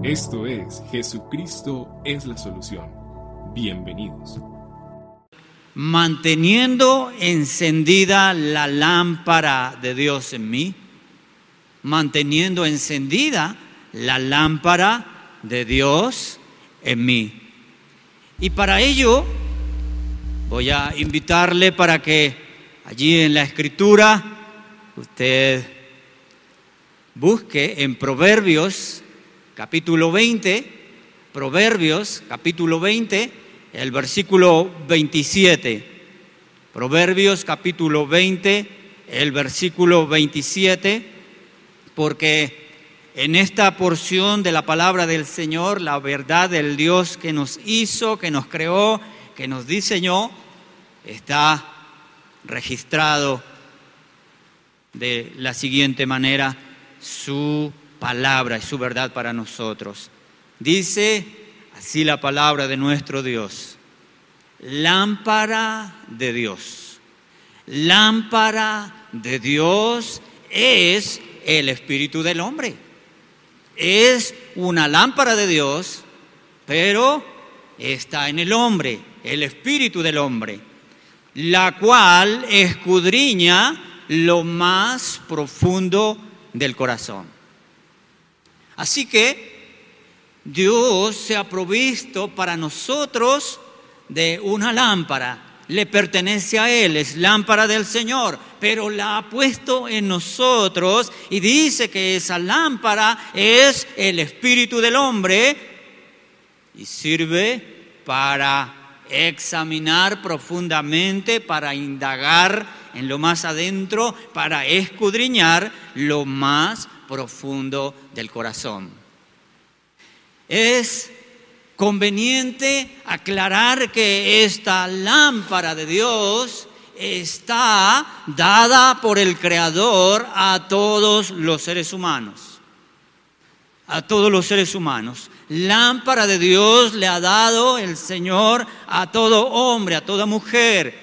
Esto es Jesucristo es la solución. Bienvenidos. Manteniendo encendida la lámpara de Dios en mí, manteniendo encendida la lámpara de Dios en mí. Y para ello voy a invitarle para que allí en la escritura usted busque en Proverbios capítulo 20, Proverbios, capítulo 20, el versículo 27. Proverbios, capítulo 20, el versículo 27, porque en esta porción de la palabra del Señor, la verdad del Dios que nos hizo, que nos creó, que nos diseñó, está registrado de la siguiente manera su palabra y su verdad para nosotros. Dice así la palabra de nuestro Dios. Lámpara de Dios. Lámpara de Dios es el espíritu del hombre. Es una lámpara de Dios, pero está en el hombre, el espíritu del hombre, la cual escudriña lo más profundo del corazón. Así que Dios se ha provisto para nosotros de una lámpara. Le pertenece a Él, es lámpara del Señor, pero la ha puesto en nosotros y dice que esa lámpara es el espíritu del hombre y sirve para examinar profundamente, para indagar en lo más adentro, para escudriñar lo más profundo del corazón. Es conveniente aclarar que esta lámpara de Dios está dada por el Creador a todos los seres humanos. A todos los seres humanos. Lámpara de Dios le ha dado el Señor a todo hombre, a toda mujer.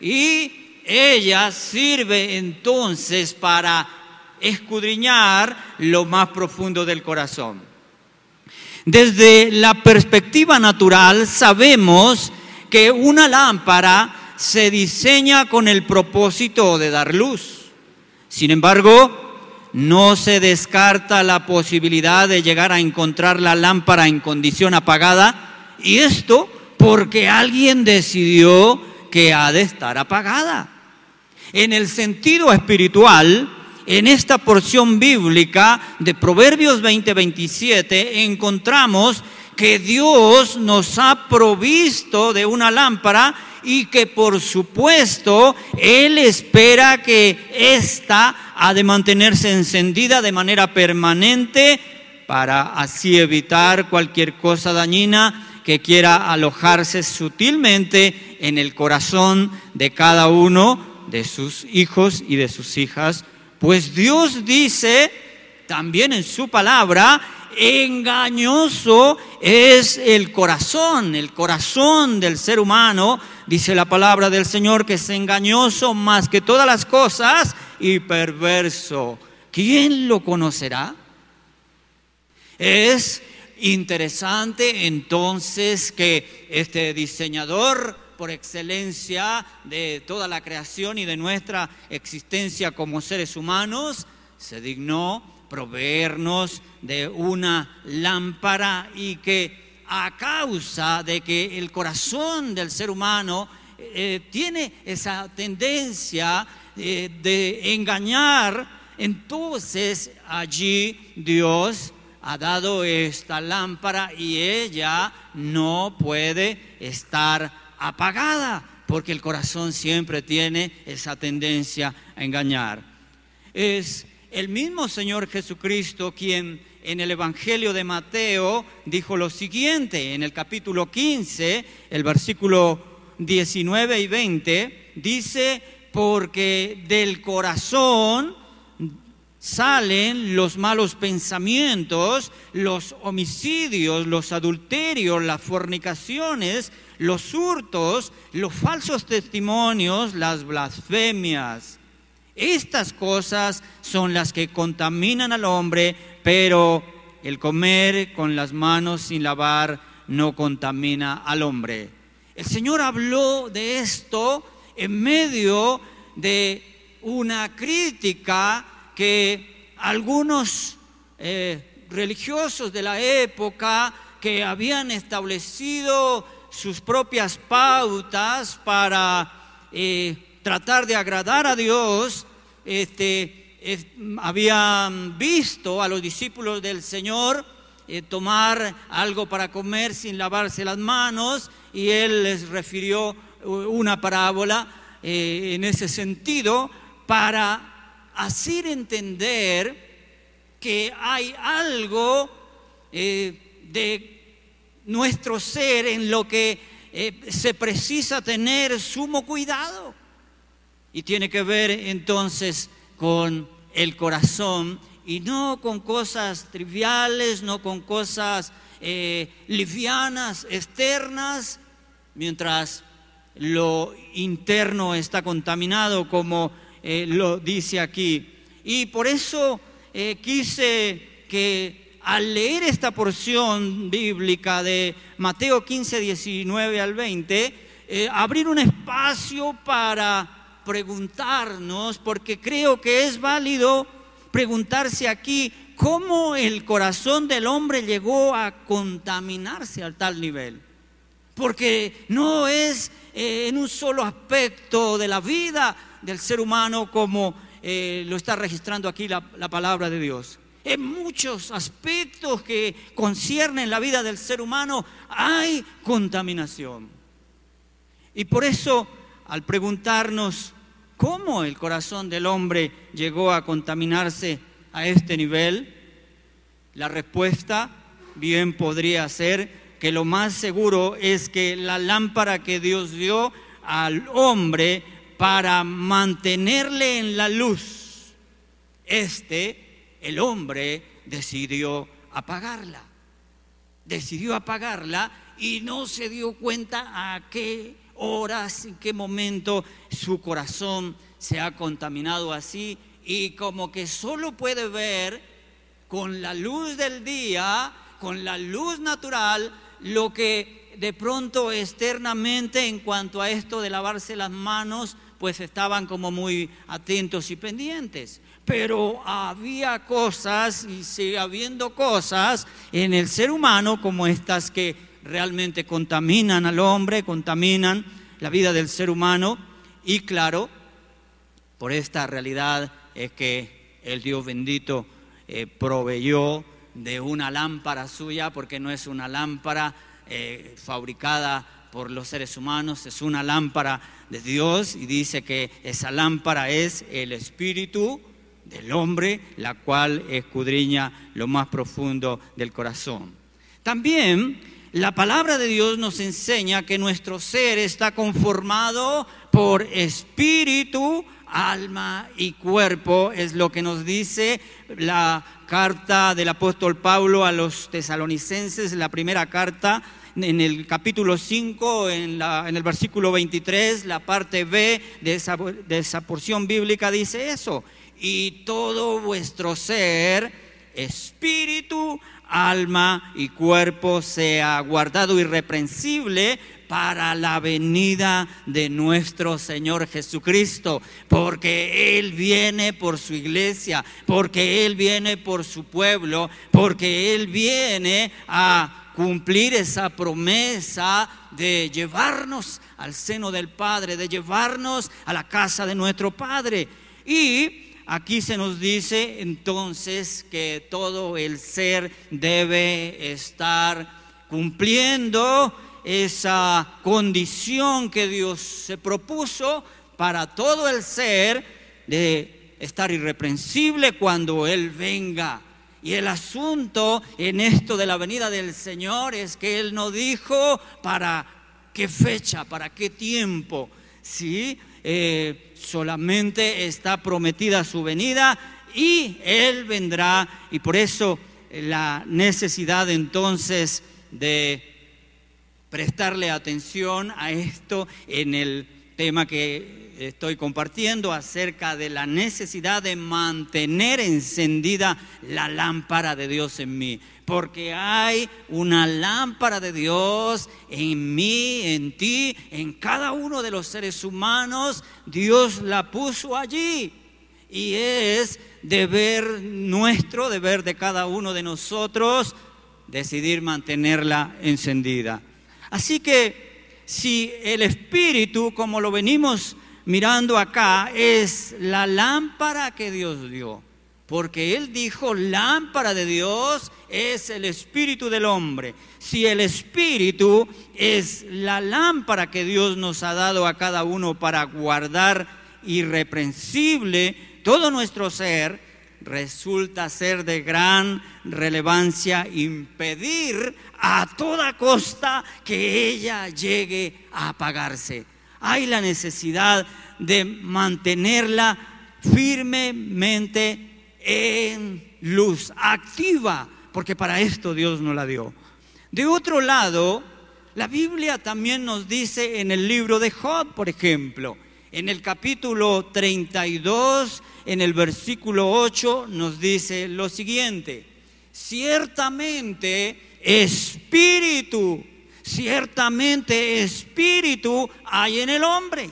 Y ella sirve entonces para escudriñar lo más profundo del corazón. Desde la perspectiva natural sabemos que una lámpara se diseña con el propósito de dar luz. Sin embargo, no se descarta la posibilidad de llegar a encontrar la lámpara en condición apagada y esto porque alguien decidió que ha de estar apagada. En el sentido espiritual, en esta porción bíblica de Proverbios 20:27 encontramos que Dios nos ha provisto de una lámpara y que por supuesto Él espera que ésta ha de mantenerse encendida de manera permanente para así evitar cualquier cosa dañina que quiera alojarse sutilmente en el corazón de cada uno de sus hijos y de sus hijas pues Dios dice también en su palabra, engañoso es el corazón, el corazón del ser humano, dice la palabra del Señor, que es engañoso más que todas las cosas y perverso. ¿Quién lo conocerá? Es interesante entonces que este diseñador por excelencia de toda la creación y de nuestra existencia como seres humanos, se dignó proveernos de una lámpara y que a causa de que el corazón del ser humano eh, tiene esa tendencia eh, de engañar, entonces allí Dios ha dado esta lámpara y ella no puede estar apagada, porque el corazón siempre tiene esa tendencia a engañar. Es el mismo Señor Jesucristo quien en el Evangelio de Mateo dijo lo siguiente, en el capítulo 15, el versículo 19 y 20, dice, porque del corazón salen los malos pensamientos, los homicidios, los adulterios, las fornicaciones, los hurtos, los falsos testimonios, las blasfemias. Estas cosas son las que contaminan al hombre, pero el comer con las manos sin lavar no contamina al hombre. El Señor habló de esto en medio de una crítica que algunos eh, religiosos de la época que habían establecido sus propias pautas para eh, tratar de agradar a Dios, este, habían visto a los discípulos del Señor eh, tomar algo para comer sin lavarse las manos y Él les refirió una parábola eh, en ese sentido para hacer entender que hay algo de nuestro ser en lo que eh, se precisa tener sumo cuidado. Y tiene que ver entonces con el corazón y no con cosas triviales, no con cosas eh, livianas, externas, mientras lo interno está contaminado, como eh, lo dice aquí. Y por eso quise que al leer esta porción bíblica de Mateo 15, 19 al 20, eh, abrir un espacio para preguntarnos, porque creo que es válido preguntarse aquí cómo el corazón del hombre llegó a contaminarse al tal nivel. Porque no es eh, en un solo aspecto de la vida del ser humano como eh, lo está registrando aquí la palabra de Dios. En muchos aspectos que conciernen la vida del ser humano hay contaminación. Y por eso, al preguntarnos cómo el corazón del hombre llegó a contaminarse a este nivel, la respuesta bien podría ser que lo más seguro es que la lámpara que Dios dio al hombre para mantenerle en la luz, este el hombre decidió apagarla. Decidió apagarla y no se dio cuenta a qué horas, en qué momento su corazón se ha contaminado así y como que solo puede ver con la luz del día, con la luz natural, lo que de pronto externamente en cuanto a esto de lavarse las manos, pues estaban como muy atentos y pendientes pero había cosas y sigue habiendo cosas en el ser humano como estas que realmente contaminan al hombre, contaminan la vida del ser humano. Y claro, por esta realidad es que el Dios bendito eh, proveyó de una lámpara suya, porque no es una lámpara eh, fabricada por los seres humanos, es una lámpara de Dios y dice que esa lámpara es el Espíritu del hombre, la cual escudriña lo más profundo del corazón. También la palabra de Dios nos enseña que nuestro ser está conformado por espíritu, alma y cuerpo, es lo que nos dice la carta del apóstol Pablo a los tesalonicenses, la primera carta en el capítulo 5, en, en, el versículo 23, la parte B de esa, de esa porción bíblica dice eso y todo vuestro ser, espíritu, alma y cuerpo sea guardado irreprensible para la venida de nuestro Señor Jesucristo, porque Él viene por su iglesia, porque Él viene por su pueblo, porque Él viene a cumplir esa promesa de llevarnos al seno del Padre, de llevarnos a la casa de nuestro Padre. Y Aquí se nos dice entonces que todo el ser debe estar cumpliendo esa condición que Dios se propuso para todo el ser de estar irreprensible cuando Él venga. Y el asunto en esto de la venida del Señor es que Él no dijo para qué fecha, para qué tiempo, ¿sí? Eh, solamente está prometida su venida y Él vendrá. Y por eso eh, la necesidad entonces de prestarle atención a esto en el tema que estoy compartiendo acerca de la necesidad de mantener encendida la lámpara de Dios en mí. Porque hay una lámpara de Dios en mí, en ti, en cada uno de los seres humanos. Dios la puso allí. Y es deber nuestro, deber de cada uno de nosotros, decidir mantenerla encendida. Así que si el Espíritu, como lo venimos mirando acá, es la lámpara que Dios dio, porque Él dijo, lámpara de Dios es el Espíritu del hombre. Si el Espíritu es la lámpara que Dios nos ha dado a cada uno para guardar irreprensible todo nuestro ser, resulta ser de gran relevancia impedir a toda costa que ella llegue a apagarse. Hay la necesidad de mantenerla firmemente en luz, activa, porque para esto Dios nos la dio. De otro lado, la Biblia también nos dice en el libro de Job, por ejemplo, en el capítulo 32, en el versículo 8, nos dice lo siguiente, ciertamente espíritu, ciertamente espíritu hay en el hombre.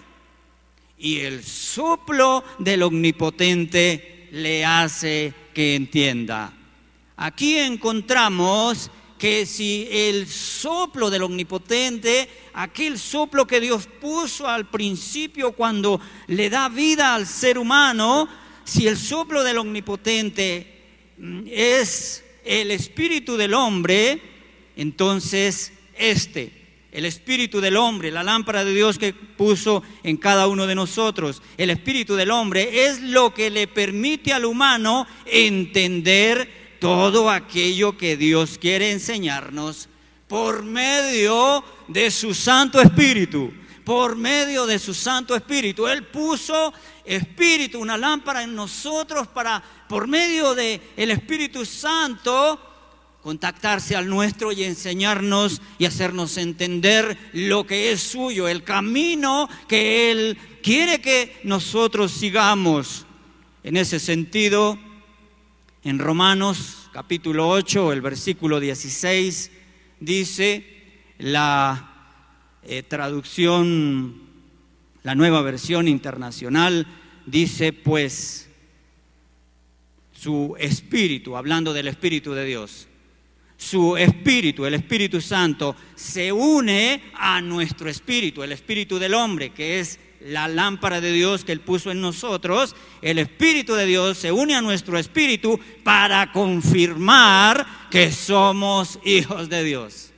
Y el soplo del omnipotente le hace que entienda. Aquí encontramos que si el soplo del omnipotente, aquel soplo que Dios puso al principio cuando le da vida al ser humano, si el soplo del omnipotente mm, es el espíritu del hombre, entonces este, el espíritu del hombre, la lámpara de Dios que puso en cada uno de nosotros, el espíritu del hombre es lo que le permite al humano entender todo aquello que Dios quiere enseñarnos por medio de su Santo Espíritu. Por medio de su Santo Espíritu. Él puso Espíritu, una lámpara en nosotros para, por medio del el Espíritu Santo, contactarse al nuestro y enseñarnos y hacernos entender lo que es suyo, el camino que Él quiere que nosotros sigamos. En ese sentido, en Romanos capítulo 8, el versículo 16, dice la eh, traducción, la nueva versión internacional, dice pues su espíritu, hablando del espíritu de Dios, su espíritu, el Espíritu Santo, se une a nuestro espíritu, el espíritu del hombre, que es la lámpara de Dios que Él puso en nosotros, el Espíritu de Dios se une a nuestro espíritu para confirmar que somos hijos de Dios.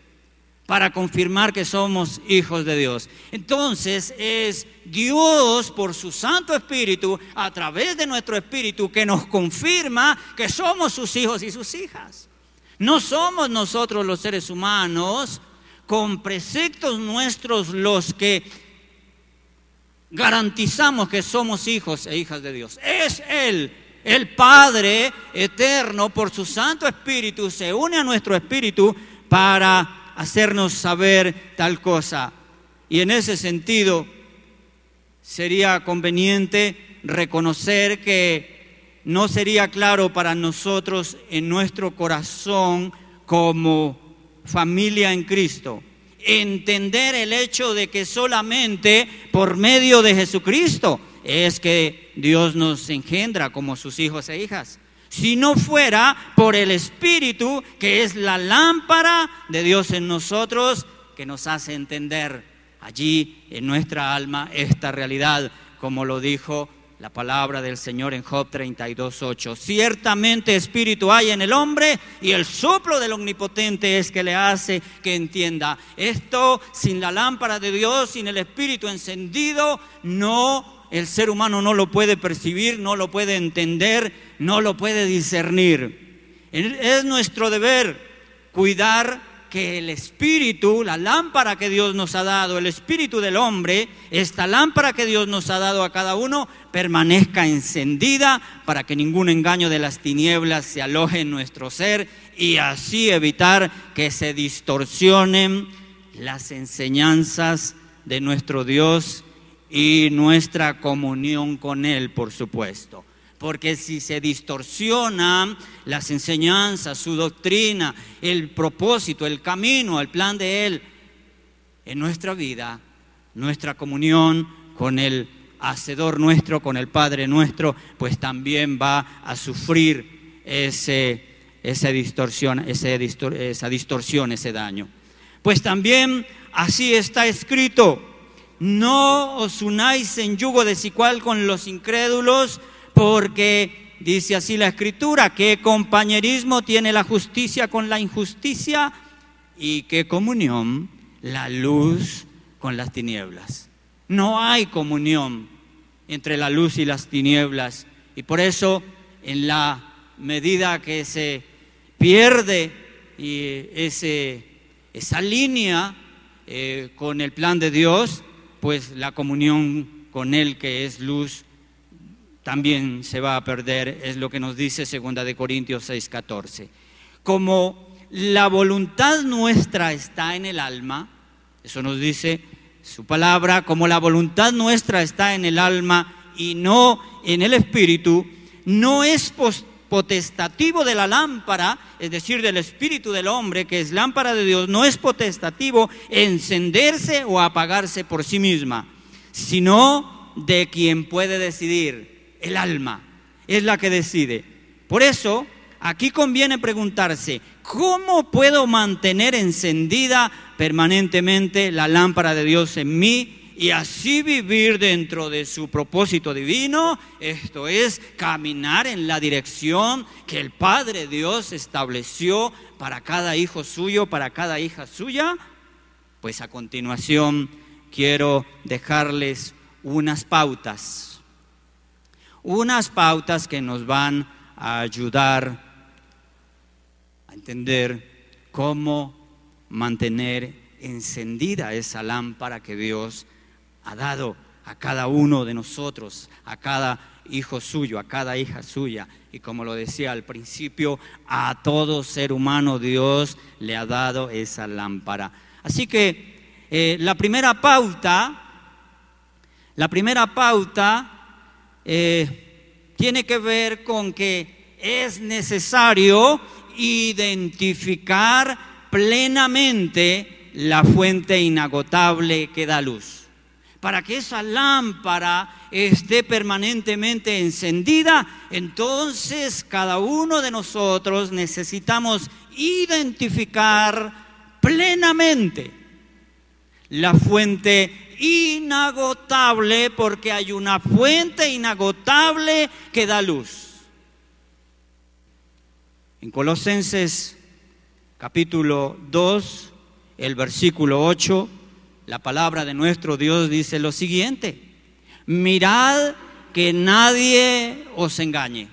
Para confirmar que somos hijos de Dios. Entonces es Dios por su Santo Espíritu, a través de nuestro espíritu, que nos confirma que somos sus hijos y sus hijas. No somos nosotros los seres humanos con preceptos nuestros los que garantizamos que somos hijos e hijas de Dios. Es Él, el Padre eterno, por su Santo Espíritu, se une a nuestro espíritu para hacernos saber tal cosa. Y en ese sentido, sería conveniente reconocer que no sería claro para nosotros en nuestro corazón como familia en Cristo entender el hecho de que solamente por medio de Jesucristo es que Dios nos engendra como sus hijos e hijas. Si no fuera por el Espíritu, que es la lámpara de Dios en nosotros, que nos hace entender allí en nuestra alma esta realidad, como lo dijo la palabra del Señor en Job 32.8. Ciertamente espíritu hay en el hombre y el soplo del omnipotente es que le hace que entienda. Esto sin la lámpara de Dios, sin el espíritu encendido, no, el ser humano no lo puede percibir, no lo puede entender, no lo puede discernir. Es nuestro deber cuidar que el espíritu, la lámpara que Dios nos ha dado, el espíritu del hombre, esta lámpara que Dios nos ha dado a cada uno, permanezca encendida para que ningún engaño de las tinieblas se aloje en nuestro ser y así evitar que se distorsionen las enseñanzas de nuestro Dios y nuestra comunión con Él, por supuesto. Porque si se distorsionan las enseñanzas, su doctrina, el propósito, el camino, el plan de Él en nuestra vida, nuestra comunión con el Hacedor nuestro, con el Padre nuestro, pues también va a sufrir ese, esa, distorsión, esa distorsión, ese daño. Pues también así está escrito, no os unáis en yugo desigual con los incrédulos, porque dice así la escritura, qué compañerismo tiene la justicia con la injusticia y qué comunión la luz con las tinieblas. No hay comunión entre la luz y las tinieblas. Y por eso en la medida que se pierde ese, esa línea eh, con el plan de Dios, pues la comunión con Él que es luz también se va a perder, es lo que nos dice 2 de Corintios 6:14. Como la voluntad nuestra está en el alma, eso nos dice su palabra, como la voluntad nuestra está en el alma y no en el espíritu, no es potestativo de la lámpara, es decir, del espíritu del hombre, que es lámpara de Dios, no es potestativo encenderse o apagarse por sí misma, sino de quien puede decidir, el alma, es la que decide. Por eso, aquí conviene preguntarse, ¿cómo puedo mantener encendida permanentemente la lámpara de Dios en mí y así vivir dentro de su propósito divino, esto es, caminar en la dirección que el Padre Dios estableció para cada hijo suyo, para cada hija suya, pues a continuación quiero dejarles unas pautas, unas pautas que nos van a ayudar a entender cómo mantener encendida esa lámpara que Dios ha dado a cada uno de nosotros, a cada hijo suyo, a cada hija suya. Y como lo decía al principio, a todo ser humano Dios le ha dado esa lámpara. Así que eh, la primera pauta, la primera pauta eh, tiene que ver con que es necesario identificar plenamente la fuente inagotable que da luz para que esa lámpara esté permanentemente encendida, entonces cada uno de nosotros necesitamos identificar plenamente la fuente inagotable, porque hay una fuente inagotable que da luz. En Colosenses capítulo 2, el versículo 8, la palabra de nuestro Dios dice lo siguiente, mirad que nadie os engañe,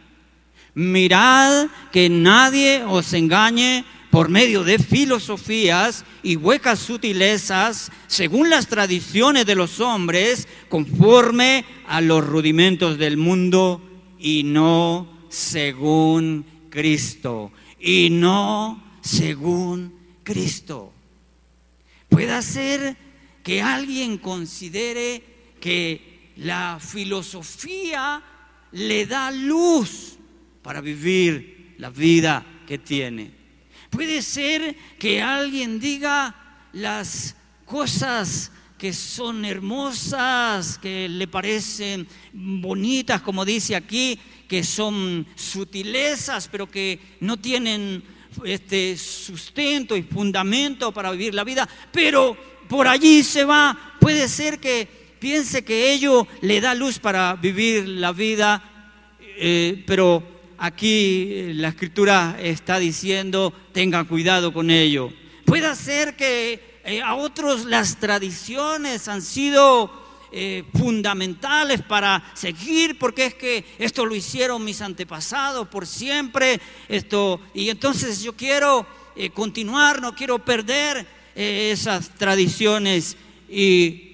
mirad que nadie os engañe por medio de filosofías y huecas sutilezas, según las tradiciones de los hombres, conforme a los rudimentos del mundo y no según Cristo, y no según Cristo. Puede ser que alguien considere que la filosofía le da luz para vivir la vida que tiene. Puede ser que alguien diga las cosas que son hermosas, que le parecen bonitas, como dice aquí, que son sutilezas, pero que no tienen este sustento y fundamento para vivir la vida, pero por allí se va, puede ser que piense que ello le da luz para vivir la vida, eh, pero aquí eh, la escritura está diciendo, tengan cuidado con ello. Puede ser que eh, a otros las tradiciones han sido fundamentales para seguir, porque es que esto lo hicieron mis antepasados por siempre, esto, y entonces yo quiero continuar, no quiero perder esas tradiciones y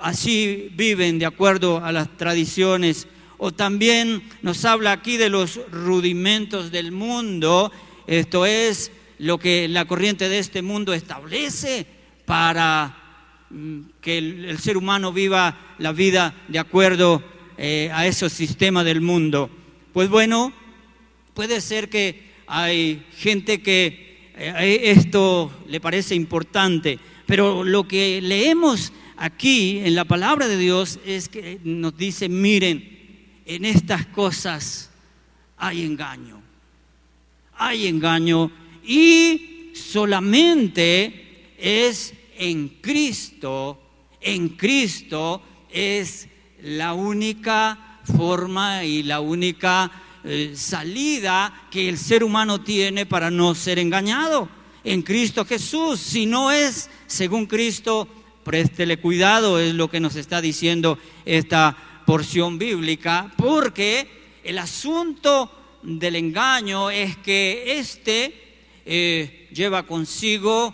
así viven de acuerdo a las tradiciones. O también nos habla aquí de los rudimentos del mundo, esto es lo que la corriente de este mundo establece para mm, que el, ser humano viva la vida de acuerdo eh, a esos sistemas del mundo. Pues bueno, puede ser que hay gente que eh, esto le parece importante, pero lo que leemos aquí en la palabra de Dios es que nos dice, miren, en estas cosas hay engaño, hay engaño y solamente es en Cristo, en Cristo es la única forma y la única eh, salida que el ser humano tiene para no ser engañado. En Cristo Jesús, si no es según Cristo, préstele cuidado, es lo que nos está diciendo esta porción bíblica, porque el asunto del engaño es que éste eh, lleva consigo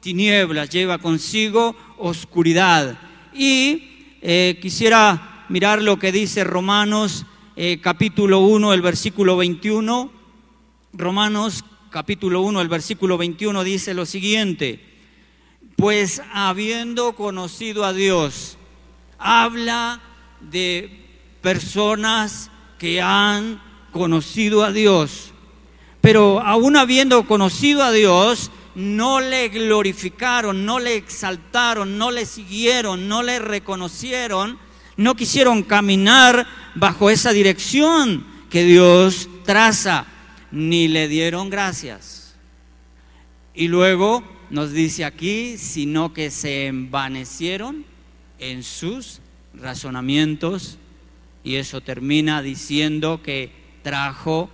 tinieblas, lleva consigo oscuridad. Y eh, quisiera mirar lo que dice Romanos eh, capítulo 1, el versículo 21. Romanos capítulo 1, el versículo 21 dice lo siguiente pues habiendo conocido a Dios, habla de personas que han conocido a Dios, pero aún habiendo conocido a Dios, no le glorificaron, no le exaltaron, no le siguieron, no le reconocieron, no quisieron caminar bajo esa dirección que Dios traza, ni le dieron gracias. Y luego nos dice aquí, sino que se envanecieron en sus razonamientos y eso termina diciendo que trajo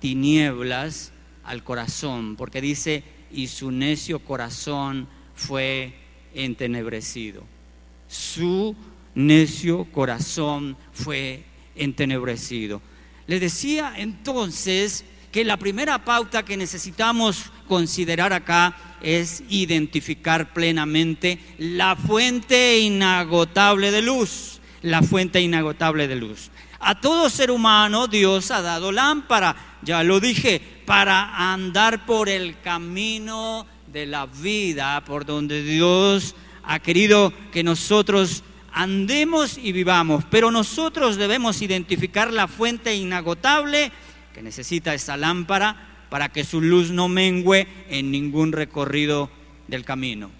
tinieblas al corazón, porque dice, y su necio corazón fue entenebrecido. Su necio corazón fue entenebrecido. Le decía entonces que la primera pauta que necesitamos considerar acá es identificar plenamente la fuente inagotable de luz, la fuente inagotable de luz. A todo ser humano Dios ha dado lámpara, ya lo dije, para andar por el camino de la vida, por donde Dios ha querido que nosotros andemos y vivamos. Pero nosotros debemos identificar la fuente inagotable que necesita esa lámpara para que su luz no mengüe en ningún recorrido del camino.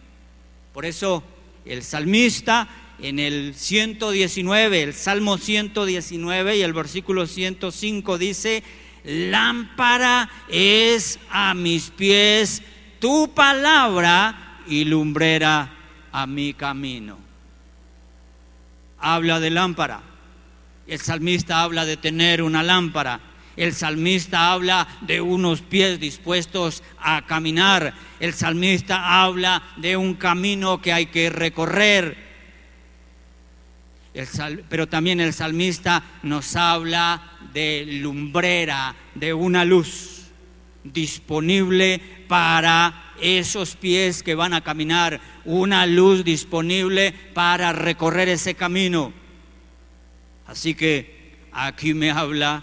Por eso el salmista en el 119, el Salmo 119 y el versículo 105 dice, lámpara es a mis pies tu palabra y lumbrera a mi camino. Habla de lámpara. El salmista habla de tener una lámpara. El salmista habla de unos pies dispuestos a caminar. El salmista habla de un camino que hay que recorrer. pero también el salmista nos habla de lumbrera, de una luz disponible para esos pies que van a caminar, una luz disponible para recorrer ese camino. Así que aquí me habla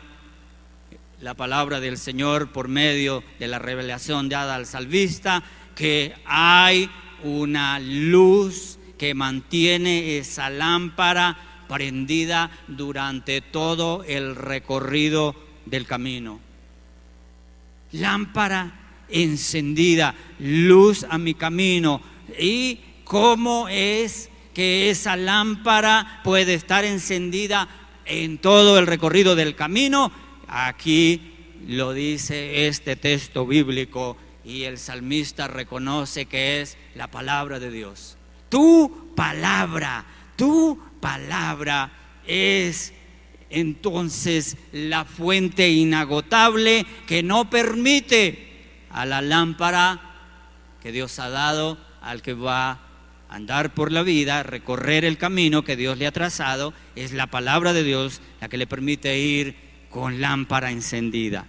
la palabra del Señor por medio de la revelación dada al salvista, que hay una luz que mantiene esa lámpara prendida durante todo el recorrido del camino. Lámpara encendida, luz a mi camino. ¿Y cómo es que esa lámpara puede estar encendida en todo el recorrido del camino? Aquí lo dice este texto bíblico y el salmista reconoce que es la palabra de Dios. Tu palabra, tu palabra es entonces la fuente inagotable que no permite a la lámpara que Dios ha dado al que va a andar por la vida, recorrer el camino que Dios le ha trazado, es la palabra de Dios la que le permite ir con lámpara encendida.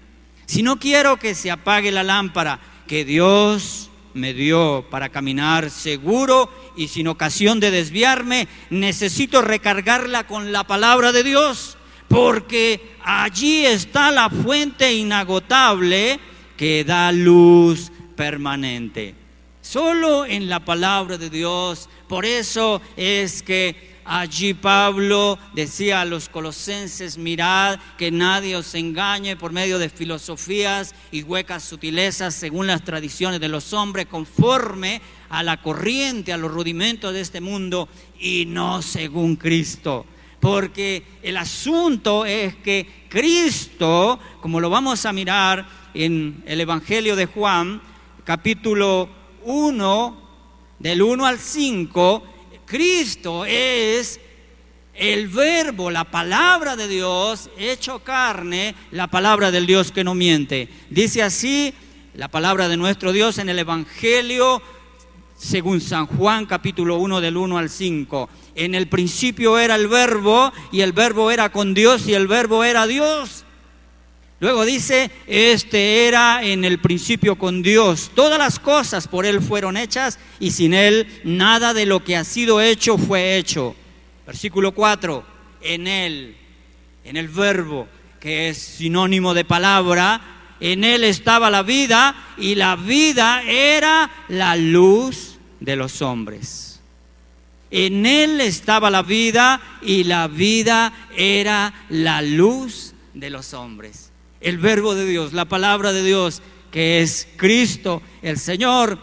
Si no quiero que se apague la lámpara que Dios me dio para caminar seguro y sin ocasión de desviarme, necesito recargarla con la palabra de Dios, porque allí está la fuente inagotable que da luz permanente. solo en la palabra de Dios. Por eso es que allí Pablo decía a los colosenses, mirad que nadie os engañe por medio de filosofías y huecas sutilezas según las tradiciones de los hombres, conforme a la corriente, a los rudimentos de este mundo y no según Cristo. Porque el asunto es que Cristo, como lo vamos a mirar en el Evangelio de Juan, capítulo 1, del 1 al 5, Cristo es el verbo, la palabra de Dios hecho carne, la palabra del Dios que no miente. Dice así la palabra de nuestro Dios en el Evangelio según San Juan capítulo 1 del 1 al 5. En el principio era el verbo y el verbo era con Dios y el verbo era Dios. Luego dice, este era en el principio con Dios. Todas las cosas por Él fueron hechas y sin Él nada de lo que ha sido hecho fue hecho. Versículo 4, en Él, en el verbo, que es sinónimo de palabra, en Él estaba la vida y la vida era la luz de los hombres. En Él estaba la vida y la vida era la luz de los hombres el verbo de Dios, la palabra de Dios, que es Cristo, el Señor,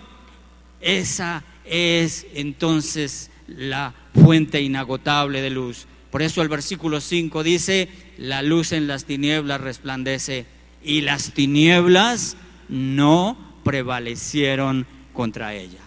esa es entonces la fuente inagotable de luz. Por eso el versículo 5 dice, la luz en las tinieblas resplandece y las tinieblas no prevalecieron contra ella.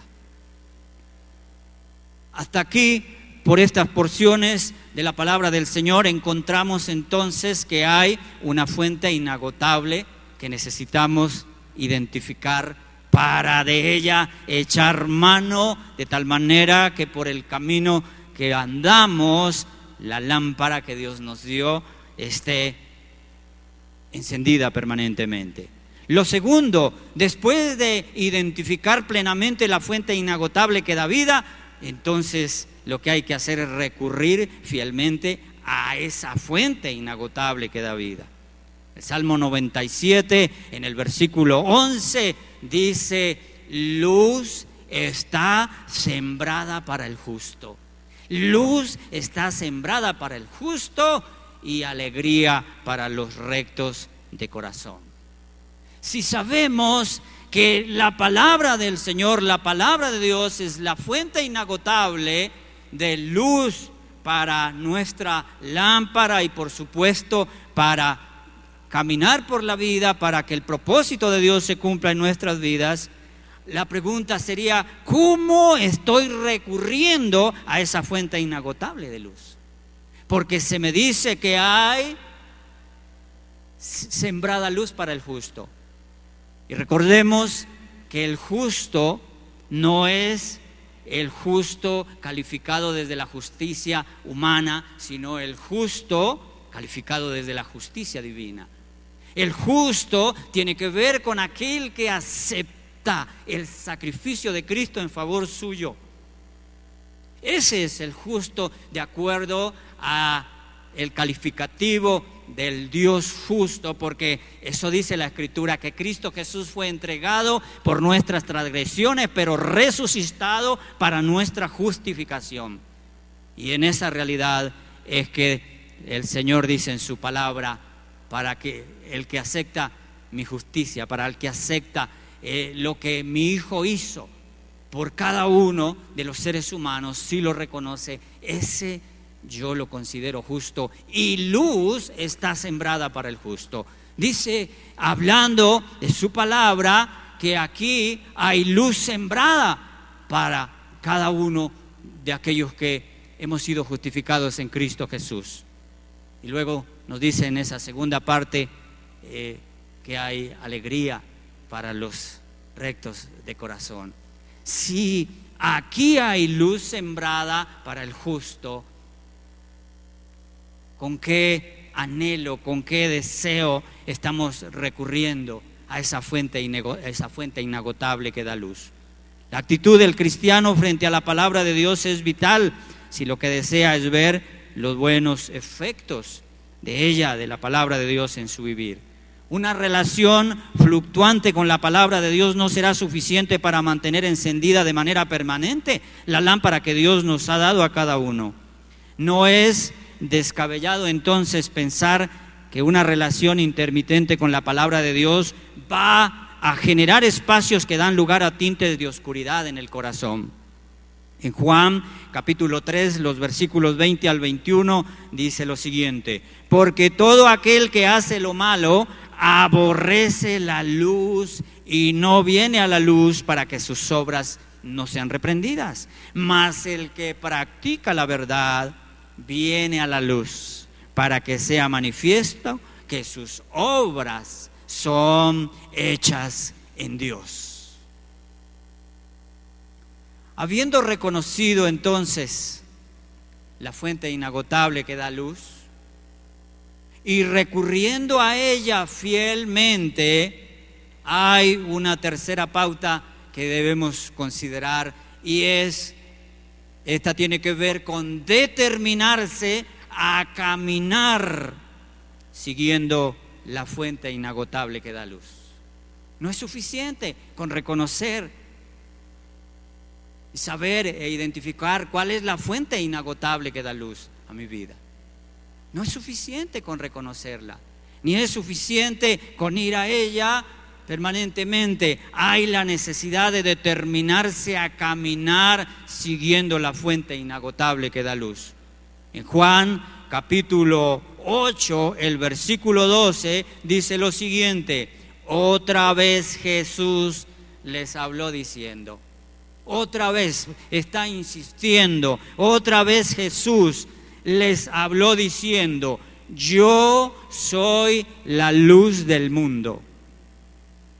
Hasta aquí, por estas porciones, de la palabra del Señor, encontramos entonces que hay una fuente inagotable que necesitamos identificar para de ella echar mano de tal manera que por el camino que andamos, la lámpara que Dios nos dio esté encendida permanentemente. Lo segundo, después de identificar plenamente la fuente inagotable que da vida, entonces lo que hay que hacer es recurrir fielmente a esa fuente inagotable que da vida. El Salmo 97, en el versículo 11, dice, luz está sembrada para el justo. Luz está sembrada para el justo y alegría para los rectos de corazón. Si sabemos que la palabra del Señor, la palabra de Dios es la fuente inagotable, de luz para nuestra lámpara y por supuesto para caminar por la vida, para que el propósito de Dios se cumpla en nuestras vidas, la pregunta sería, ¿cómo estoy recurriendo a esa fuente inagotable de luz? Porque se me dice que hay sembrada luz para el justo. Y recordemos que el justo no es el justo calificado desde la justicia humana, sino el justo calificado desde la justicia divina. El justo tiene que ver con aquel que acepta el sacrificio de Cristo en favor suyo. Ese es el justo de acuerdo a el calificativo del Dios justo, porque eso dice la Escritura, que Cristo Jesús fue entregado por nuestras transgresiones, pero resucitado para nuestra justificación. Y en esa realidad es que el Señor dice en su palabra, para que el que acepta mi justicia, para el que acepta eh, lo que mi Hijo hizo por cada uno de los seres humanos, si lo reconoce, ese yo lo considero justo y luz está sembrada para el justo. Dice, hablando de su palabra, que aquí hay luz sembrada para cada uno de aquellos que hemos sido justificados en Cristo Jesús. Y luego nos dice en esa segunda parte eh, que hay alegría para los rectos de corazón. Si aquí hay luz sembrada para el justo, con qué anhelo, con qué deseo estamos recurriendo a esa fuente, esa fuente inagotable que da luz. La actitud del cristiano frente a la palabra de Dios es vital si lo que desea es ver los buenos efectos de ella, de la palabra de Dios en su vivir. Una relación fluctuante con la palabra de Dios no será suficiente para mantener encendida de manera permanente la lámpara que Dios nos ha dado a cada uno. No es descabellado entonces pensar que una relación intermitente con la palabra de Dios va a generar espacios que dan lugar a tintes de oscuridad en el corazón. En Juan capítulo 3, los versículos 20 al 21, dice lo siguiente, porque todo aquel que hace lo malo aborrece la luz y no viene a la luz para que sus obras no sean reprendidas. Mas el que practica la verdad viene a la luz para que sea manifiesto que sus obras son hechas en Dios. Habiendo reconocido entonces la fuente inagotable que da luz, y recurriendo a ella fielmente, hay una tercera pauta que debemos considerar y es, esta tiene que ver con determinarse a caminar siguiendo la fuente inagotable que da luz. No es suficiente con reconocer y saber e identificar cuál es la fuente inagotable que da luz a mi vida. No es suficiente con reconocerla, ni es suficiente con ir a ella permanentemente. Hay la necesidad de determinarse a caminar siguiendo la fuente inagotable que da luz. En Juan capítulo 8, el versículo 12, dice lo siguiente, otra vez Jesús les habló diciendo, otra vez está insistiendo, otra vez Jesús les habló diciendo, yo soy la luz del mundo.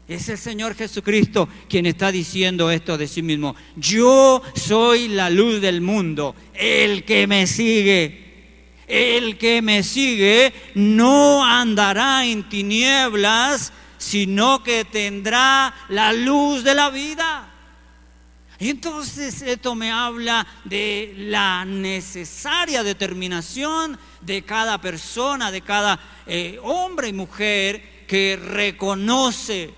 Es el Señor Jesucristo quien está diciendo esto de sí mismo. Yo soy la luz del mundo. El que me sigue, el que me sigue no andará en tinieblas, sino que tendrá la luz de la vida. Entonces esto me habla de la necesaria determinación de cada persona, de cada eh, hombre y mujer que reconoce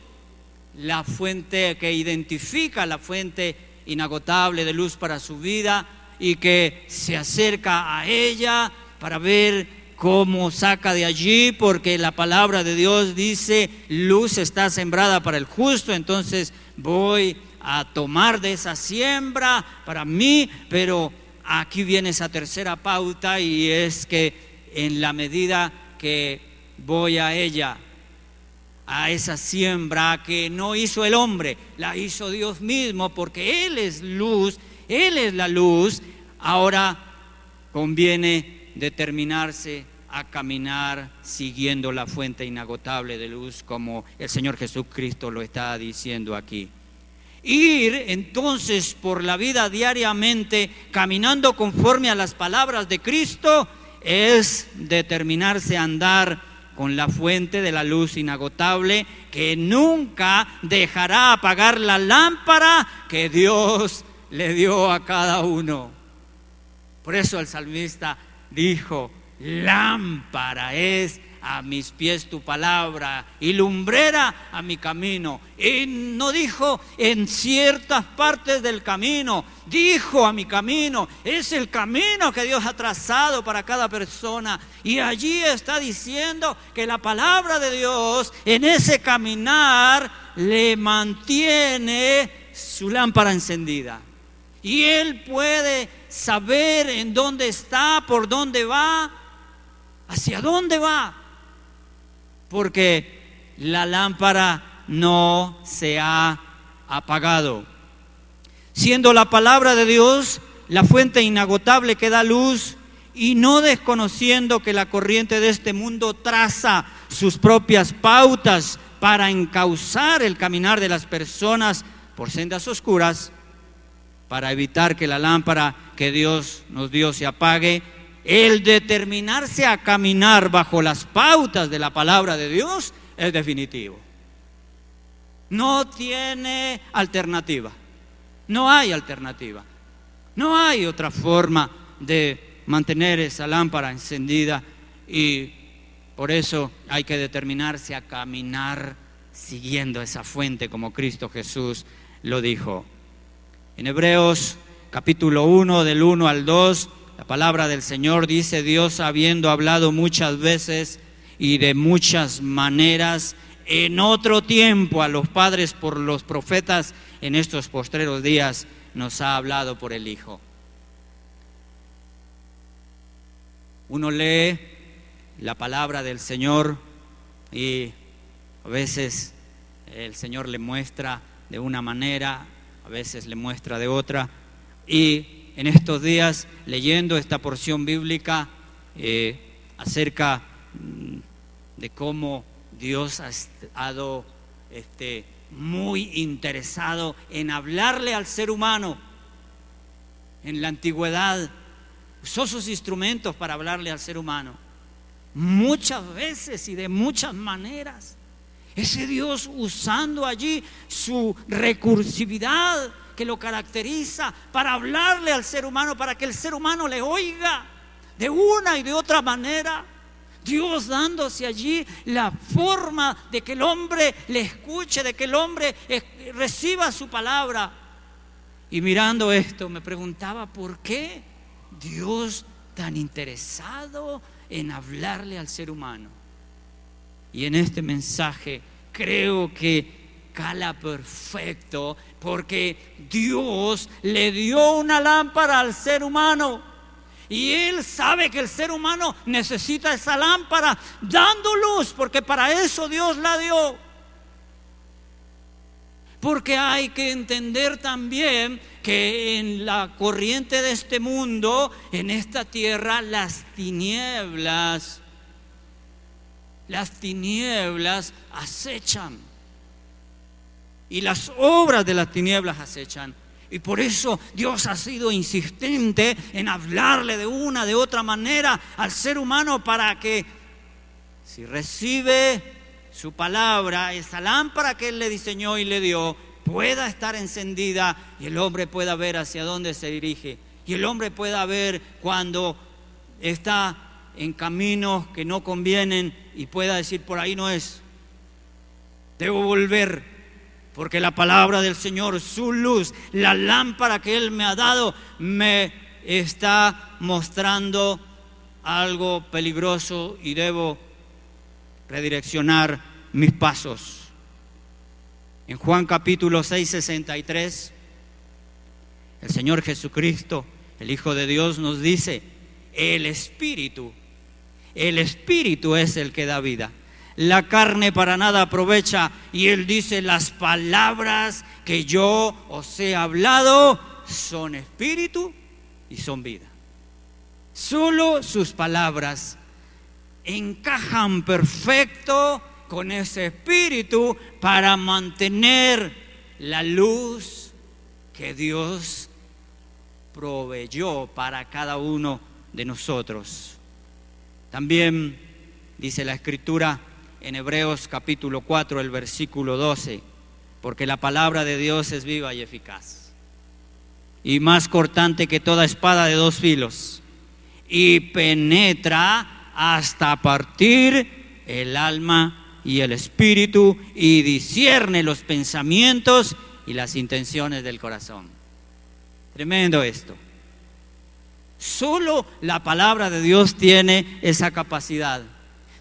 la fuente, que identifica la fuente inagotable de luz para su vida y que se acerca a ella para ver cómo saca de allí, porque la palabra de Dios dice, luz está sembrada para el justo, entonces voy a tomar de esa siembra para mí, pero aquí viene esa tercera pauta y es que en la medida que voy a ella, a esa siembra que no hizo el hombre, la hizo Dios mismo, porque Él es luz, Él es la luz, ahora conviene determinarse a caminar siguiendo la fuente inagotable de luz como el Señor Jesucristo lo está diciendo aquí. Ir entonces por la vida diariamente caminando conforme a las palabras de Cristo es determinarse a andar con la fuente de la luz inagotable que nunca dejará apagar la lámpara que Dios le dio a cada uno. Por eso el salmista dijo, lámpara es a mis pies tu palabra y lumbrera a mi camino. Y no dijo en ciertas partes del camino, dijo a mi camino, es el camino que Dios ha trazado para cada persona. Y allí está diciendo que la palabra de Dios en ese caminar le mantiene su lámpara encendida. Y él puede saber en dónde está, por dónde va, hacia dónde va porque la lámpara no se ha apagado. Siendo la palabra de Dios la fuente inagotable que da luz y no desconociendo que la corriente de este mundo traza sus propias pautas para encauzar el caminar de las personas por sendas oscuras, para evitar que la lámpara que Dios nos dio se apague, el determinarse a caminar bajo las pautas de la palabra de Dios es definitivo. No tiene alternativa. No hay alternativa. No hay otra forma de mantener esa lámpara encendida y Por eso hay que determinarse a caminar siguiendo esa fuente como Cristo Jesús lo dijo. En Hebreos capítulo 1 del 1 al 2, la palabra del Señor dice, Dios habiendo hablado muchas veces y de muchas maneras en otro tiempo a los padres por los profetas, en estos postreros días nos ha hablado por el Hijo. Uno lee la palabra del Señor y a veces el Señor le muestra de una manera, a veces le muestra de otra. Y en estos días, leyendo esta porción bíblica eh, acerca mm, de cómo Dios ha estado este, muy interesado en hablarle al ser humano. En la antigüedad usó sus instrumentos para hablarle al ser humano. Muchas veces y de muchas maneras. Ese Dios usando allí su recursividad que lo caracteriza para hablarle al ser humano, para que el ser humano le oiga de una y de otra manera. Dios dándose allí la forma de que el hombre le escuche, de que el hombre reciba su palabra. Y mirando esto me preguntaba, ¿por qué Dios tan interesado en hablarle al ser humano? Y en este mensaje creo que cala perfecto porque Dios le dio una lámpara al ser humano. Y Él sabe que el ser humano necesita esa lámpara dando luz, porque para eso Dios la dio. Porque hay que entender también que en la corriente de este mundo, en esta tierra, las tinieblas las tinieblas acechan. Y las obras de las tinieblas acechan. Y por eso Dios ha sido insistente en hablarle de una, de otra manera al ser humano para que si recibe su palabra, esa lámpara que Él le diseñó y le dio, pueda estar encendida y el hombre pueda ver hacia dónde se dirige. Y el hombre pueda ver cuando está en caminos que no convienen y pueda decir, por ahí no es. Debo volver, porque la palabra del Señor, su luz, la lámpara que Él me ha dado, me está mostrando algo peligroso y debo redireccionar mis pasos. En Juan capítulo 6, 63, el Señor Jesucristo, el Hijo de Dios, nos dice, el Espíritu el Espíritu es el que da vida. La carne para nada aprovecha. Y Él dice, las palabras que yo os he hablado son espíritu y son vida. Solo sus palabras encajan perfecto con ese espíritu para mantener la luz que Dios proveyó para cada uno de nosotros. También dice la escritura en Hebreos capítulo 4, el versículo 12, porque la palabra de Dios es viva y eficaz, y más cortante que toda espada de dos filos, y penetra hasta partir el alma y el espíritu, y discierne los pensamientos y las intenciones del corazón. Tremendo esto. Solo la palabra de Dios tiene esa capacidad.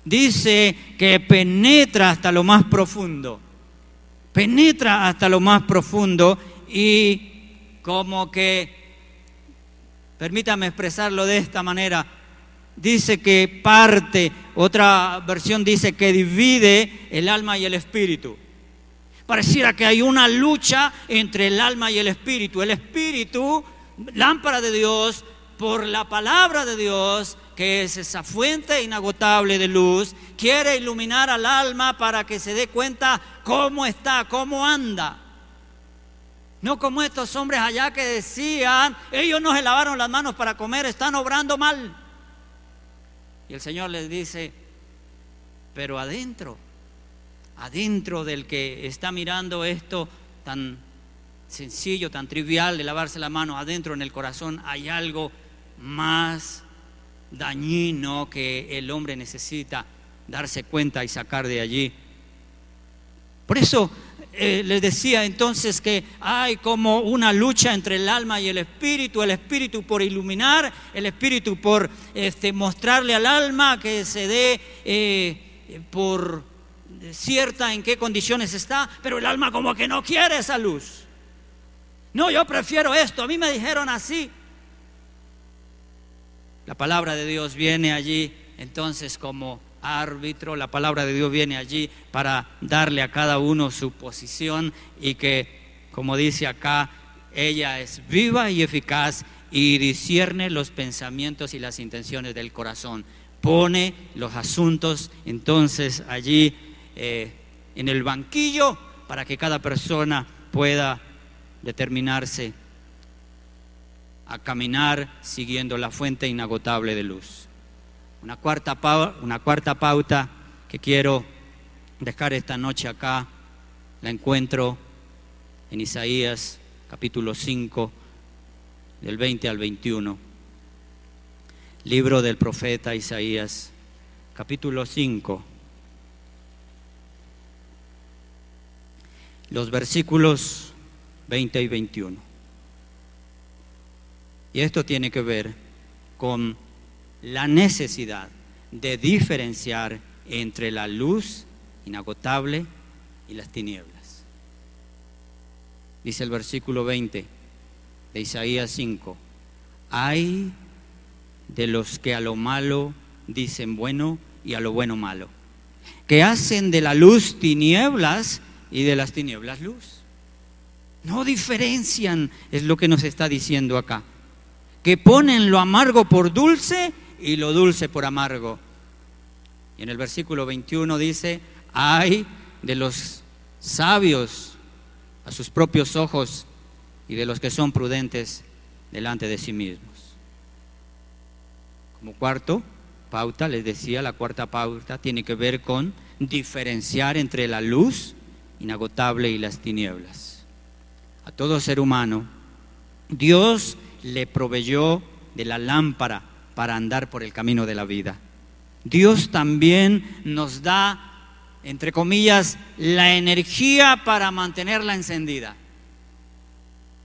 Dice que penetra hasta lo más profundo. Penetra hasta lo más profundo y como que, permítame expresarlo de esta manera, dice que parte, otra versión dice que divide el alma y el espíritu. Pareciera que hay una lucha entre el alma y el espíritu. El espíritu, lámpara de Dios, por la palabra de Dios, que es esa fuente inagotable de luz, quiere iluminar al alma para que se dé cuenta cómo está, cómo anda. No como estos hombres allá que decían, ellos no se lavaron las manos para comer, están obrando mal. Y el Señor les dice, pero adentro, adentro del que está mirando esto tan sencillo, tan trivial de lavarse la mano, adentro en el corazón hay algo más dañino que el hombre necesita darse cuenta y sacar de allí. Por eso eh, les decía entonces que hay como una lucha entre el alma y el espíritu, el espíritu por iluminar, el espíritu por este, mostrarle al alma que se dé eh, por cierta en qué condiciones está, pero el alma como que no quiere esa luz. No, yo prefiero esto, a mí me dijeron así. La palabra de Dios viene allí entonces como árbitro, la palabra de Dios viene allí para darle a cada uno su posición y que, como dice acá, ella es viva y eficaz y discierne los pensamientos y las intenciones del corazón. Pone los asuntos entonces allí eh, en el banquillo para que cada persona pueda determinarse a caminar siguiendo la fuente inagotable de luz. Una cuarta, una cuarta pauta que quiero dejar esta noche acá, la encuentro en Isaías capítulo 5, del 20 al 21. Libro del profeta Isaías, capítulo 5. Los versículos 20 y 21. Y esto tiene que ver con la necesidad de diferenciar entre la luz inagotable y las tinieblas. Dice el versículo 20 de Isaías 5, hay de los que a lo malo dicen bueno y a lo bueno malo, que hacen de la luz tinieblas y de las tinieblas luz. No diferencian, es lo que nos está diciendo acá, que ponen lo amargo por dulce y lo dulce por amargo. Y en el versículo 21 dice, hay de los sabios a sus propios ojos y de los que son prudentes delante de sí mismos. Como cuarto pauta, les decía, la cuarta pauta tiene que ver con diferenciar entre la luz inagotable y las tinieblas. A todo ser humano, Dios le proveyó de la lámpara para andar por el camino de la vida. Dios también nos da, entre comillas, la energía para mantenerla encendida.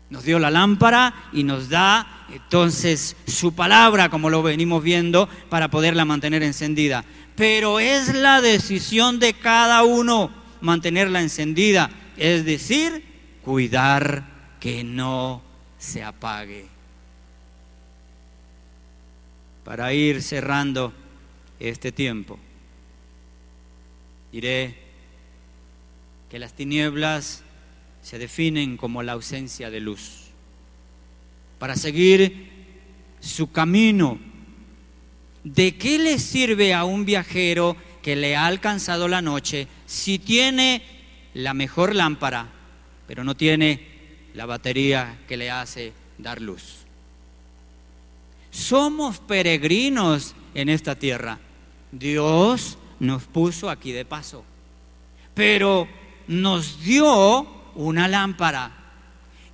Nos dio la lámpara y nos da entonces su palabra, como lo venimos viendo, para poderla mantener encendida. Pero es la decisión de cada uno mantenerla encendida, es decir, cuidar que no se apague para ir cerrando este tiempo. Diré que las tinieblas se definen como la ausencia de luz. Para seguir su camino, ¿de qué le sirve a un viajero que le ha alcanzado la noche si tiene la mejor lámpara, pero no tiene la batería que le hace dar luz? Somos peregrinos en esta tierra. Dios nos puso aquí de paso, pero nos dio una lámpara.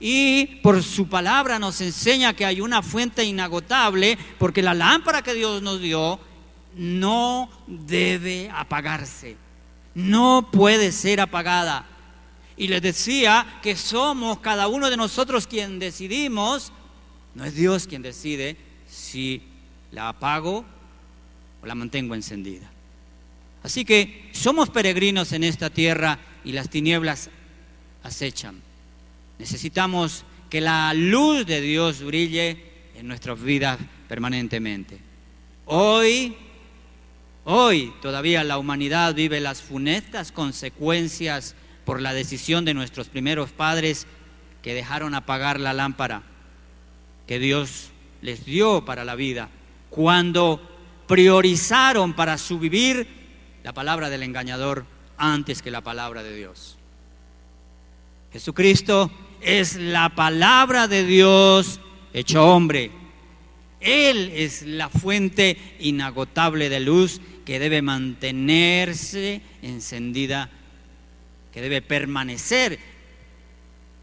Y por su palabra nos enseña que hay una fuente inagotable, porque la lámpara que Dios nos dio no debe apagarse, no puede ser apagada. Y les decía que somos cada uno de nosotros quien decidimos, no es Dios quien decide, si la apago o la mantengo encendida. Así que somos peregrinos en esta tierra y las tinieblas acechan. Necesitamos que la luz de Dios brille en nuestras vidas permanentemente. Hoy, hoy todavía la humanidad vive las funestas consecuencias por la decisión de nuestros primeros padres que dejaron apagar la lámpara que Dios les dio para la vida, cuando priorizaron para su vivir la palabra del engañador antes que la palabra de Dios. Jesucristo es la palabra de Dios hecho hombre. Él es la fuente inagotable de luz que debe mantenerse encendida, que debe permanecer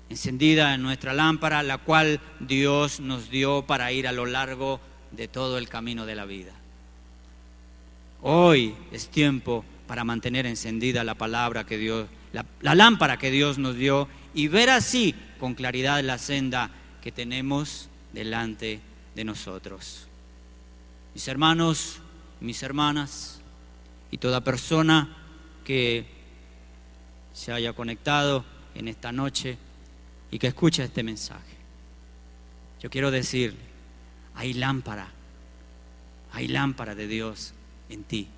encendida en nuestra lámpara, la cual Dios nos dio para ir a lo largo de todo el camino de la vida. Hoy es tiempo para mantener encendida la palabra que Dios, la, la lámpara que Dios nos dio y ver así con claridad la senda que tenemos delante de nosotros. Mis hermanos, mis hermanas y toda persona que se haya conectado en esta noche y que escuche este mensaje. Yo quiero decirle, hay lámpara, hay lámpara de Dios en ti,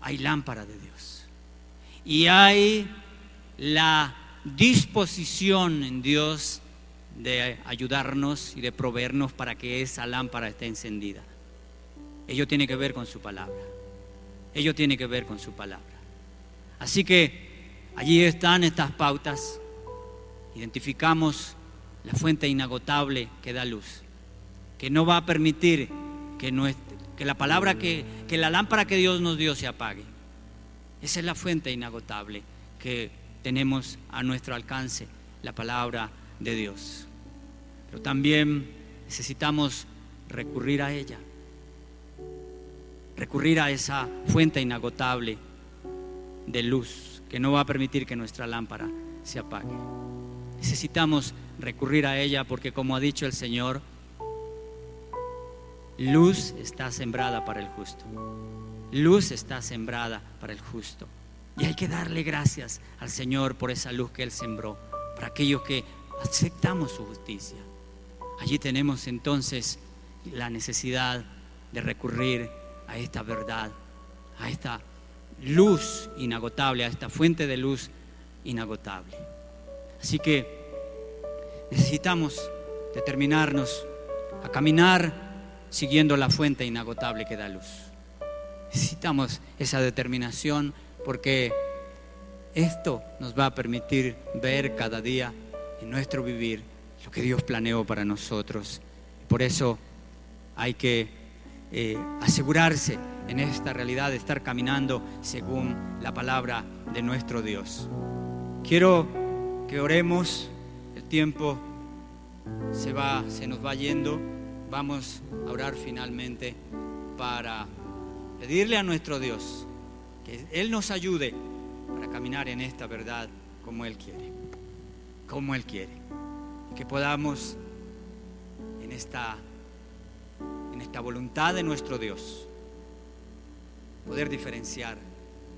hay lámpara de Dios. Y hay la disposición en Dios de ayudarnos y de proveernos para que esa lámpara esté encendida. Ello tiene que ver con su palabra. Ello tiene que ver con su palabra. Así que allí están estas pautas. Identificamos la fuente inagotable que da luz, que no va a permitir que, que la palabra que, que la lámpara que Dios nos dio se apague. Esa es la fuente inagotable que tenemos a nuestro alcance, la palabra de Dios. Pero también necesitamos recurrir a ella, recurrir a esa fuente inagotable de luz que no va a permitir que nuestra lámpara se apague. Necesitamos recurrir a ella porque como ha dicho el Señor, luz está sembrada para el justo. Luz está sembrada para el justo. Y hay que darle gracias al Señor por esa luz que Él sembró, para aquellos que aceptamos su justicia. Allí tenemos entonces la necesidad de recurrir a esta verdad, a esta luz inagotable, a esta fuente de luz inagotable. Así que necesitamos determinarnos a caminar siguiendo la fuente inagotable que da luz. Necesitamos esa determinación porque esto nos va a permitir ver cada día en nuestro vivir lo que Dios planeó para nosotros. Por eso hay que eh, asegurarse en esta realidad de estar caminando según la palabra de nuestro Dios. Quiero que oremos, tiempo se va, se nos va yendo. Vamos a orar finalmente para pedirle a nuestro Dios que Él nos ayude para caminar en esta verdad como Él quiere, como Él quiere. Que podamos en esta, en esta voluntad de nuestro Dios poder diferenciar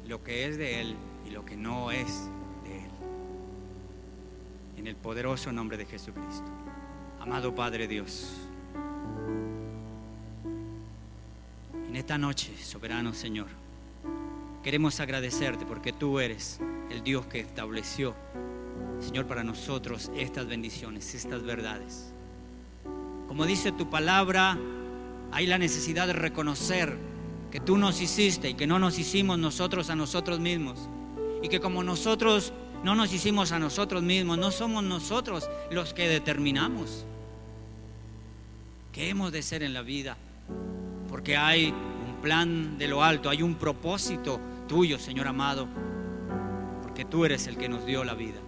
lo que es de Él y lo que no es el poderoso nombre de Jesucristo. Amado Padre Dios, en esta noche, soberano Señor, queremos agradecerte porque tú eres el Dios que estableció, Señor, para nosotros estas bendiciones, estas verdades. Como dice tu palabra, hay la necesidad de reconocer que tú nos hiciste y que no nos hicimos nosotros a nosotros mismos. Y que como nosotros no nos hicimos a nosotros mismos, no somos nosotros los que determinamos qué hemos de ser en la vida. Porque hay un plan de lo alto, hay un propósito tuyo, Señor amado. Porque tú eres el que nos dio la vida.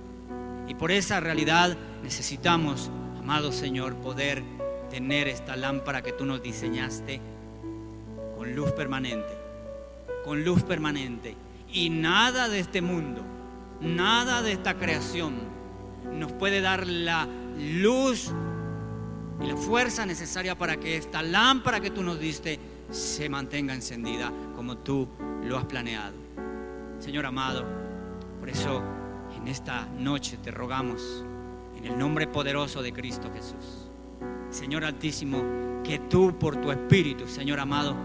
Y por esa realidad necesitamos, amado Señor, poder tener esta lámpara que tú nos diseñaste con luz permanente, con luz permanente. Y nada de este mundo, nada de esta creación nos puede dar la luz y la fuerza necesaria para que esta lámpara que tú nos diste se mantenga encendida como tú lo has planeado. Señor amado, por eso en esta noche te rogamos en el nombre poderoso de Cristo Jesús. Señor Altísimo, que tú por tu Espíritu, Señor amado,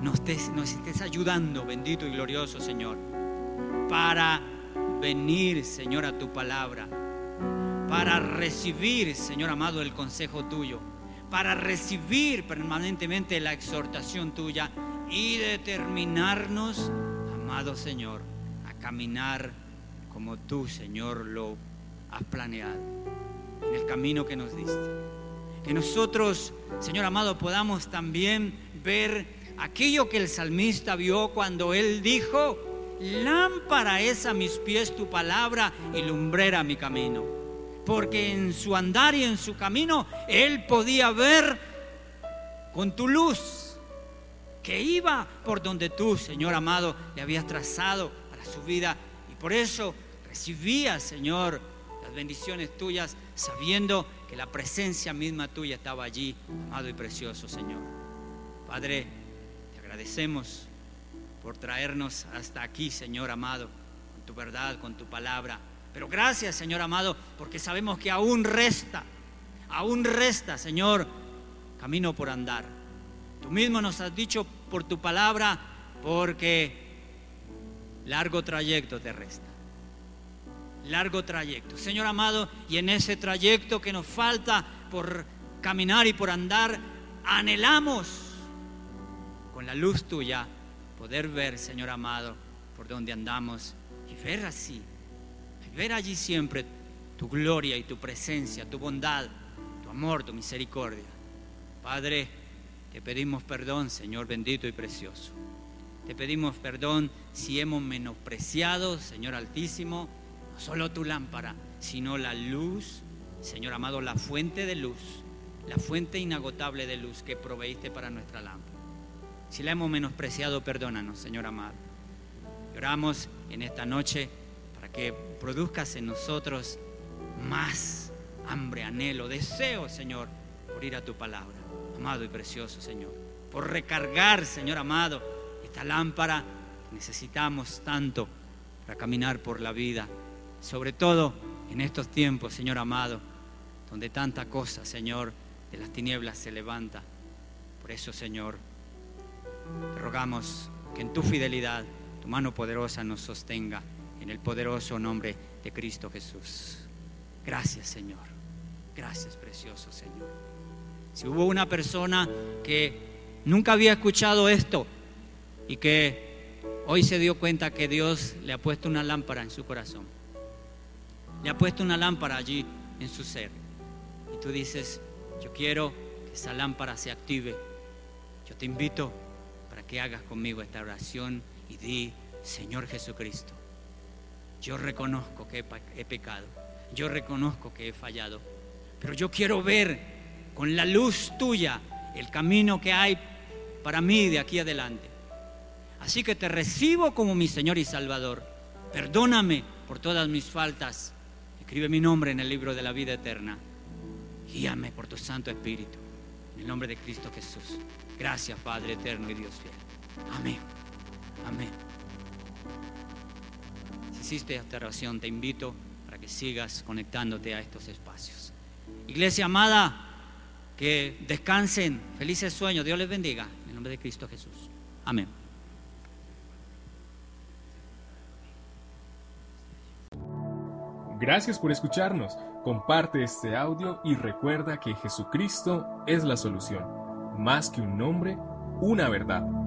nos estés, ayudando, bendito y glorioso Señor, para venir, Señor, a tu palabra, para recibir, Señor amado, el consejo tuyo, para recibir permanentemente la exhortación tuya y determinarnos, amado Señor, a caminar como tú, Señor, lo has planeado, en el camino que nos diste. Que nosotros, Señor amado, podamos también ver aquello que el salmista vio cuando él dijo, lámpara es a mis pies tu palabra y lumbrera mi camino. Porque en su andar y en su camino él podía ver con tu luz que iba por donde tú, Señor amado, le habías trazado para su vida. Y por eso recibía, Señor, las bendiciones tuyas, sabiendo que la presencia misma tuya estaba allí, amado y precioso, Señor. Padre, te agradecemos por traernos hasta aquí, Señor amado, con tu verdad, con tu palabra. Pero gracias, Señor amado, porque sabemos que aún resta, aún resta, Señor, camino por andar. Tú mismo nos has dicho por tu palabra, porque largo trayecto te resta. Largo trayecto. Señor amado, y en ese trayecto que nos falta por caminar y por andar, anhelamos con la luz tuya poder ver, Señor amado, por donde andamos y ver así, ver allí siempre tu gloria y tu presencia, tu bondad, tu amor, tu misericordia. Padre, te pedimos perdón, Señor bendito y precioso. Te pedimos perdón si hemos menospreciado, Señor Altísimo, no solo tu lámpara, sino la luz, Señor amado, la fuente de luz, la fuente inagotable de luz que proveíste para nuestra lámpara. Si la hemos menospreciado, perdónanos, Señor amado. Lloramos en esta noche para que produzcas en nosotros más hambre, anhelo, deseo, Señor, por ir a tu palabra amado y precioso Señor, por recargar, Señor amado, esta lámpara que necesitamos tanto para caminar por la vida, sobre todo en estos tiempos, Señor amado, donde tanta cosa, Señor, de las tinieblas se levanta. Por eso, Señor, te rogamos que en tu fidelidad, tu mano poderosa nos sostenga en el poderoso nombre de Cristo Jesús. Gracias, Señor. Gracias, precioso Señor. Si hubo una persona que nunca había escuchado esto y que hoy se dio cuenta que Dios le ha puesto una lámpara en su corazón, le ha puesto una lámpara allí en su ser, y tú dices, yo quiero que esa lámpara se active, yo te invito para que hagas conmigo esta oración y di, Señor Jesucristo, yo reconozco que he pecado, yo reconozco que he fallado, pero yo quiero ver con la luz tuya el camino que hay para mí de aquí adelante. Así que te recibo como mi Señor y Salvador. Perdóname por todas mis faltas. Escribe mi nombre en el libro de la vida eterna. Guíame por tu Santo Espíritu. En el nombre de Cristo Jesús. Gracias, Padre eterno y Dios fiel. Amén. Amén. Si hiciste esta oración, te invito para que sigas conectándote a estos espacios. Iglesia amada, que descansen, felices sueños, Dios les bendiga, en el nombre de Cristo Jesús. Amén. Gracias por escucharnos. Comparte este audio y recuerda que Jesucristo es la solución. Más que un nombre, una verdad.